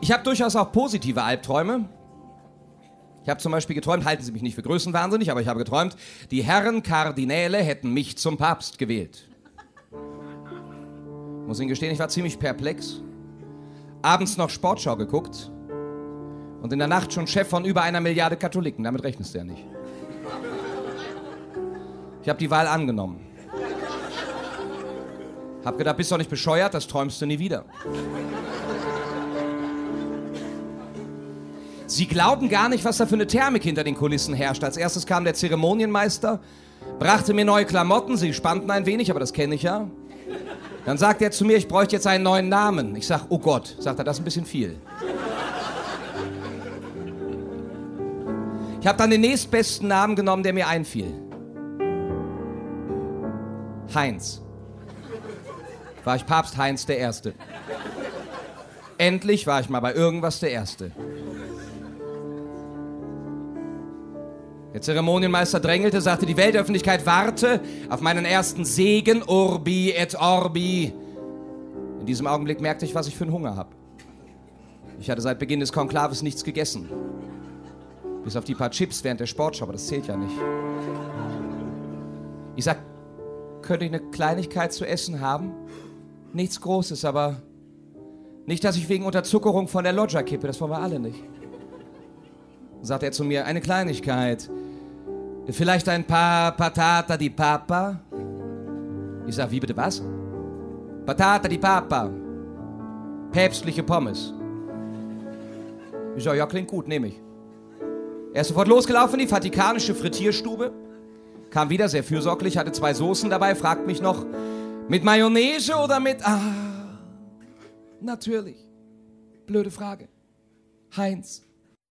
Ich habe durchaus auch positive Albträume. Ich habe zum Beispiel geträumt, halten Sie mich nicht für größenwahnsinnig, aber ich habe geträumt, die Herren Kardinäle hätten mich zum Papst gewählt. Muss Ihnen gestehen, ich war ziemlich perplex. Abends noch Sportschau geguckt und in der Nacht schon Chef von über einer Milliarde Katholiken. Damit rechnest du ja nicht. Ich habe die Wahl angenommen. Hab gedacht, bist doch nicht bescheuert, das träumst du nie wieder. Sie glauben gar nicht, was da für eine Thermik hinter den Kulissen herrscht. Als erstes kam der Zeremonienmeister, brachte mir neue Klamotten, sie spannten ein wenig, aber das kenne ich ja. Dann sagt er zu mir, ich bräuchte jetzt einen neuen Namen. Ich sag, oh Gott, sagt er, das ist ein bisschen viel. Ich habe dann den nächstbesten Namen genommen, der mir einfiel. Heinz. War ich Papst Heinz der Erste. Endlich war ich mal bei irgendwas der Erste. Der Zeremonienmeister drängelte, sagte, die Weltöffentlichkeit warte auf meinen ersten Segen, Urbi et Orbi. In diesem Augenblick merkte ich, was ich für einen Hunger habe. Ich hatte seit Beginn des Konklaves nichts gegessen. Bis auf die paar Chips während der Sportschau, aber das zählt ja nicht. Ich sag, könnte ich eine Kleinigkeit zu essen haben? Nichts Großes, aber nicht, dass ich wegen Unterzuckerung von der Loggia kippe, das wollen wir alle nicht. Sagt er zu mir, eine Kleinigkeit. Vielleicht ein paar Patata di Papa? Ich sag, wie bitte was? Patata di Papa. Päpstliche Pommes. Ich sag, ja, klingt gut, nehme ich. Er ist sofort losgelaufen in die Vatikanische Frittierstube, kam wieder sehr fürsorglich, hatte zwei Soßen dabei, fragt mich noch, mit Mayonnaise oder mit... Ah, natürlich. Blöde Frage. Heinz.